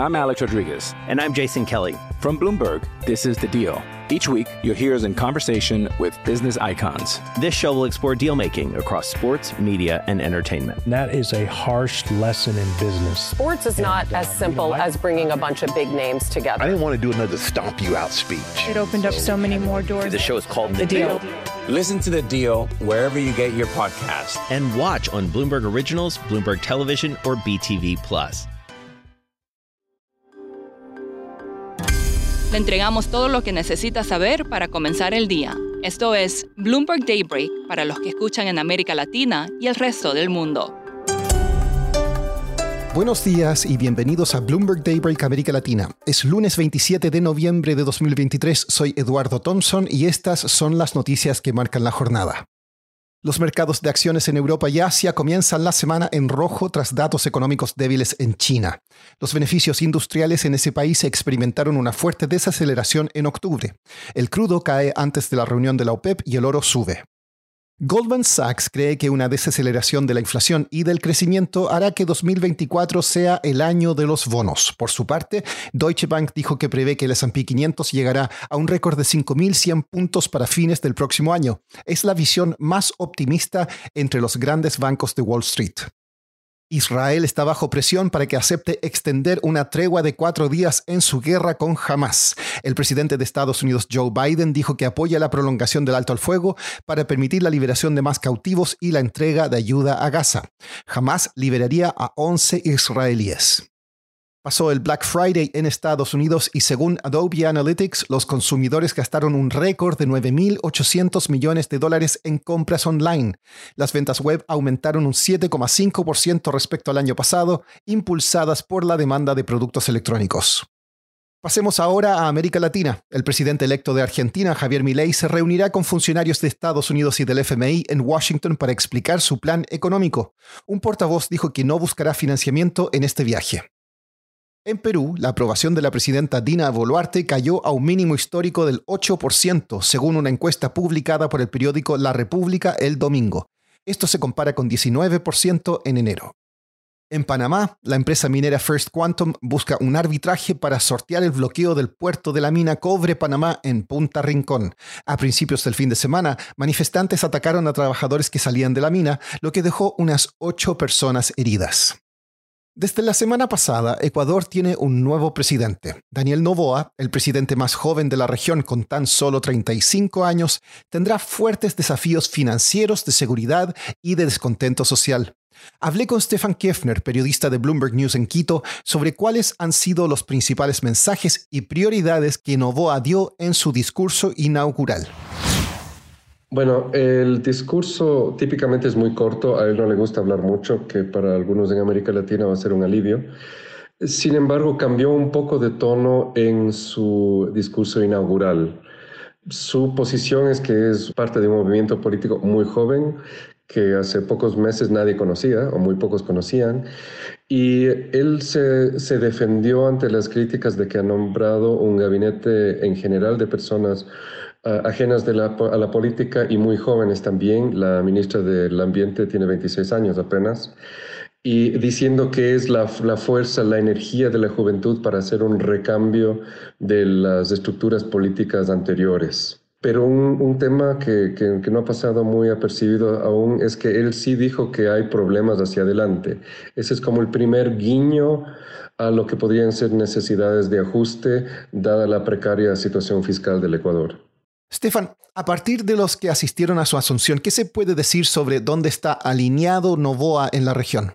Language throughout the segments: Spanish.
I'm Alex Rodriguez. And I'm Jason Kelly. From Bloomberg, this is The Deal. Each week, you'll hear us in conversation with business icons. This show will explore deal making across sports, media, and entertainment. That is a harsh lesson in business. Sports is not and, uh, as simple you know, as bringing a bunch of big names together. I didn't want to do another stomp you out speech. It opened up so many more doors. The show is called The, the deal. deal. Listen to The Deal wherever you get your podcast. And watch on Bloomberg Originals, Bloomberg Television, or BTV Plus. Le entregamos todo lo que necesita saber para comenzar el día. Esto es Bloomberg Daybreak para los que escuchan en América Latina y el resto del mundo. Buenos días y bienvenidos a Bloomberg Daybreak América Latina. Es lunes 27 de noviembre de 2023. Soy Eduardo Thompson y estas son las noticias que marcan la jornada. Los mercados de acciones en Europa y Asia comienzan la semana en rojo tras datos económicos débiles en China. Los beneficios industriales en ese país experimentaron una fuerte desaceleración en octubre. El crudo cae antes de la reunión de la OPEP y el oro sube. Goldman Sachs cree que una desaceleración de la inflación y del crecimiento hará que 2024 sea el año de los bonos. Por su parte, Deutsche Bank dijo que prevé que el S&P 500 llegará a un récord de 5.100 puntos para fines del próximo año. Es la visión más optimista entre los grandes bancos de Wall Street. Israel está bajo presión para que acepte extender una tregua de cuatro días en su guerra con Hamas. El presidente de Estados Unidos, Joe Biden, dijo que apoya la prolongación del alto al fuego para permitir la liberación de más cautivos y la entrega de ayuda a Gaza. Hamas liberaría a 11 israelíes. Pasó el Black Friday en Estados Unidos y según Adobe Analytics, los consumidores gastaron un récord de 9.800 millones de dólares en compras online. Las ventas web aumentaron un 7,5% respecto al año pasado, impulsadas por la demanda de productos electrónicos. Pasemos ahora a América Latina. El presidente electo de Argentina, Javier Milei, se reunirá con funcionarios de Estados Unidos y del FMI en Washington para explicar su plan económico. Un portavoz dijo que no buscará financiamiento en este viaje. En Perú, la aprobación de la presidenta Dina Boluarte cayó a un mínimo histórico del 8%, según una encuesta publicada por el periódico La República el domingo. Esto se compara con 19% en enero. En Panamá, la empresa minera First Quantum busca un arbitraje para sortear el bloqueo del puerto de la mina Cobre Panamá en Punta Rincón. A principios del fin de semana, manifestantes atacaron a trabajadores que salían de la mina, lo que dejó unas ocho personas heridas. Desde la semana pasada, Ecuador tiene un nuevo presidente. Daniel Novoa, el presidente más joven de la región con tan solo 35 años, tendrá fuertes desafíos financieros, de seguridad y de descontento social. Hablé con Stefan Kiefner, periodista de Bloomberg News en Quito, sobre cuáles han sido los principales mensajes y prioridades que Novoa dio en su discurso inaugural. Bueno, el discurso típicamente es muy corto, a él no le gusta hablar mucho, que para algunos en América Latina va a ser un alivio. Sin embargo, cambió un poco de tono en su discurso inaugural. Su posición es que es parte de un movimiento político muy joven que hace pocos meses nadie conocía o muy pocos conocían. Y él se, se defendió ante las críticas de que ha nombrado un gabinete en general de personas ajenas de la, a la política y muy jóvenes también. La ministra del Ambiente tiene 26 años apenas. Y diciendo que es la, la, fuerza, la energía de la juventud para hacer un recambio de las estructuras políticas anteriores. Pero un, un tema que, que, no ha pasado muy apercibido aún es que él sí dijo que hay problemas hacia adelante. Ese es como el primer guiño a lo que podrían ser necesidades de ajuste dada la precaria situación fiscal del Ecuador. Stefan, a partir de los que asistieron a su asunción, ¿qué se puede decir sobre dónde está alineado Novoa en la región?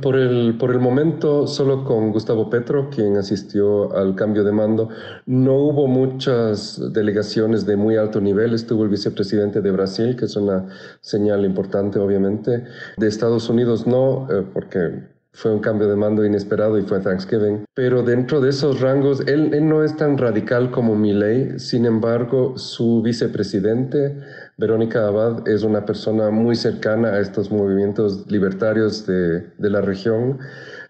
Por el, por el momento, solo con Gustavo Petro, quien asistió al cambio de mando, no hubo muchas delegaciones de muy alto nivel. Estuvo el vicepresidente de Brasil, que es una señal importante, obviamente. De Estados Unidos no, eh, porque fue un cambio de mando inesperado y fue Thanksgiving. Pero dentro de esos rangos, él, no es tan radical como Milley. Sin embargo, su vicepresidente, Verónica Abad, es una persona muy cercana a estos movimientos libertarios de, de la región.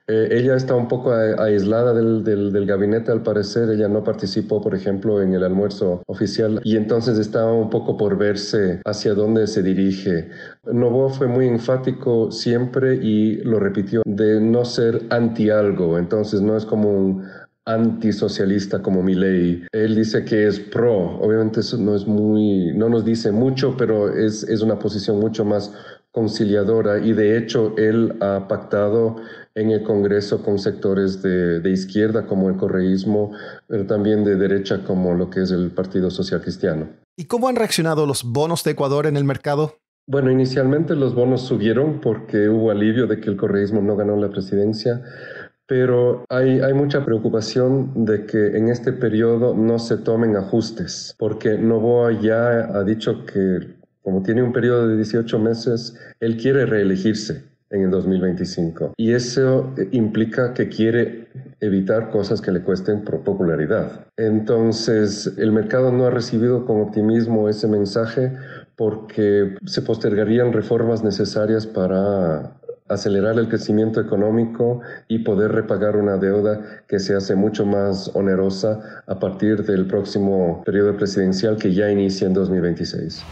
Eh, ella está un poco aislada del, gabinete, al parecer. Ella no participó, por ejemplo, en el almuerzo oficial y entonces está un poco por verse hacia dónde se dirige. Novoa fue muy enfático siempre y lo repitió de no ser anti algo. Entonces no es como un antisocialista como Milley. Él dice que es pro. Obviamente eso no es muy, no nos dice mucho, pero es, es una posición mucho más conciliadora y de hecho él ha pactado en el Congreso con sectores de, de, izquierda como el correísmo, pero también de derecha como lo que es el Partido Social Cristiano. ¿Y cómo han reaccionado los bonos de Ecuador en el mercado? Bueno, inicialmente los bonos subieron porque hubo alivio de que el correísmo no ganó la presidencia, pero hay, hay, mucha preocupación de que en este periodo no se tomen ajustes, porque Novoa ya ha dicho que como tiene un periodo de 18 meses, él quiere reelegirse en el 2025. Y eso implica que quiere evitar cosas que le cuesten popularidad. Entonces, el mercado no ha recibido con optimismo ese mensaje porque se postergarían reformas necesarias para acelerar el crecimiento económico y poder repagar una deuda que se hace mucho más onerosa a partir del próximo periodo presidencial que ya inicia en 2026.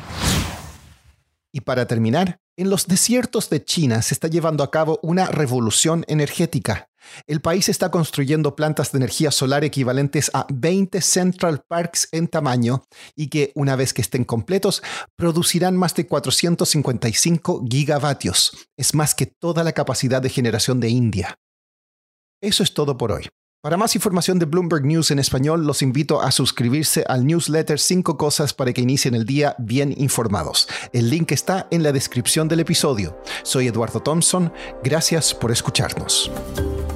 Y para terminar, en los desiertos de China se está llevando a cabo una revolución energética. El país está construyendo plantas de energía solar equivalentes a 20 Central Parks en tamaño y que, una vez que estén completos, producirán más de 455 gigavatios. Es más que toda la capacidad de generación de India. Eso es todo por hoy. Para más información de Bloomberg News en español, los invito a suscribirse al newsletter 5 cosas para que inicien el día bien informados. El link está en la descripción del episodio. Soy Eduardo Thompson, gracias por escucharnos.